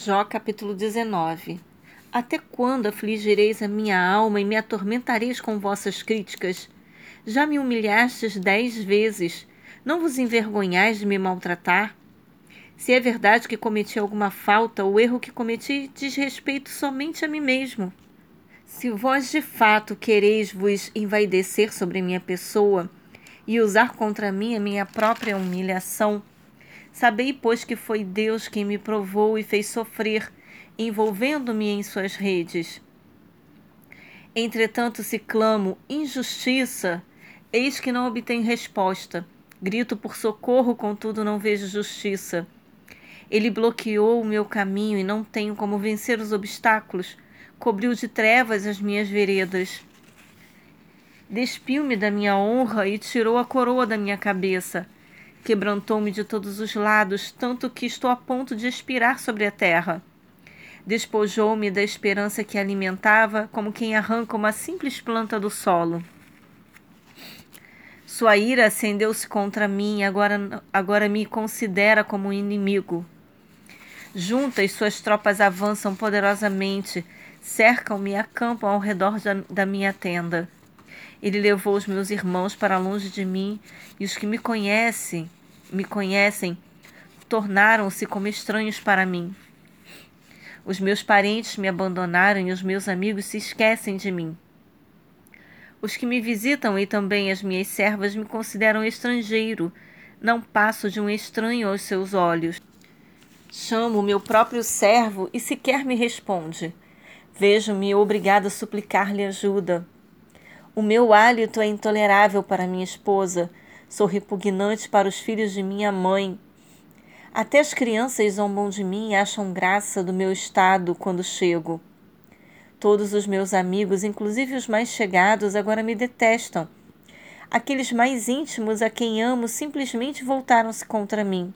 Jó capítulo 19 Até quando afligireis a minha alma e me atormentareis com vossas críticas? Já me humilhastes dez vezes. Não vos envergonhais de me maltratar? Se é verdade que cometi alguma falta, o erro que cometi diz respeito somente a mim mesmo. Se vós de fato quereis vos envaidecer sobre minha pessoa e usar contra mim a minha própria humilhação, Sabei, pois, que foi Deus quem me provou e fez sofrer, envolvendo-me em suas redes. Entretanto, se clamo injustiça, eis que não obtenho resposta. Grito por socorro, contudo não vejo justiça. Ele bloqueou o meu caminho e não tenho como vencer os obstáculos. Cobriu de trevas as minhas veredas. Despiu-me da minha honra e tirou a coroa da minha cabeça Quebrantou-me de todos os lados, tanto que estou a ponto de expirar sobre a terra. Despojou-me da esperança que alimentava, como quem arranca uma simples planta do solo. Sua ira acendeu-se contra mim e agora, agora me considera como um inimigo. Juntas, suas tropas avançam poderosamente, cercam-me e acampam ao redor da, da minha tenda. Ele levou os meus irmãos para longe de mim, e os que me conhecem me conhecem tornaram-se como estranhos para mim. Os meus parentes me abandonaram e os meus amigos se esquecem de mim. Os que me visitam e também as minhas servas me consideram estrangeiro. Não passo de um estranho aos seus olhos. Chamo o meu próprio servo e sequer me responde. Vejo-me obrigada a suplicar-lhe ajuda. O meu hálito é intolerável para minha esposa Sou repugnante para os filhos de minha mãe. Até as crianças zombam de mim e acham graça do meu estado quando chego. Todos os meus amigos, inclusive os mais chegados, agora me detestam. Aqueles mais íntimos a quem amo simplesmente voltaram-se contra mim.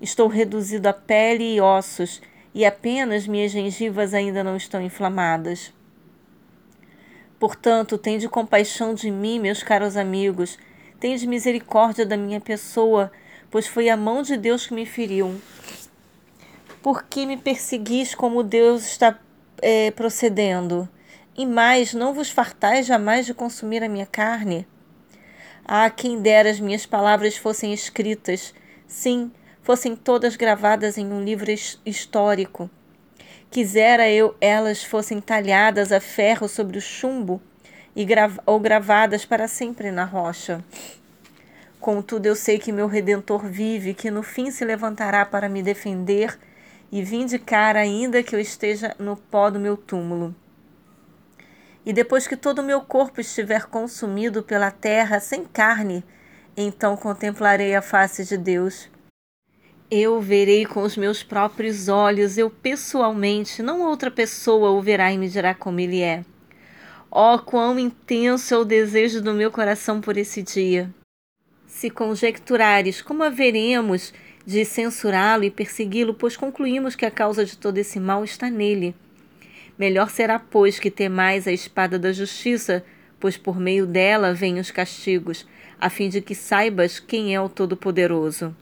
Estou reduzido a pele e ossos, e apenas minhas gengivas ainda não estão inflamadas. Portanto, tende compaixão de mim, meus caros amigos, Tende misericórdia da minha pessoa, pois foi a mão de Deus que me feriu. Por que me perseguis como Deus está é, procedendo? E mais, não vos fartais jamais de consumir a minha carne? Ah, quem dera as minhas palavras fossem escritas, sim, fossem todas gravadas em um livro histórico. Quisera eu elas fossem talhadas a ferro sobre o chumbo e ou gravadas para sempre na rocha. Contudo, eu sei que meu Redentor vive, que no fim se levantará para me defender e vindicar, ainda que eu esteja no pó do meu túmulo. E depois que todo o meu corpo estiver consumido pela terra sem carne, então contemplarei a face de Deus. Eu verei com os meus próprios olhos, eu pessoalmente, não outra pessoa o verá e me dirá como ele é. Oh, quão intenso é o desejo do meu coração por esse dia! Se conjecturares como haveremos de censurá-lo e persegui-lo, pois concluímos que a causa de todo esse mal está nele. Melhor será, pois, que temais a espada da justiça, pois por meio dela vêm os castigos, a fim de que saibas quem é o Todo-Poderoso.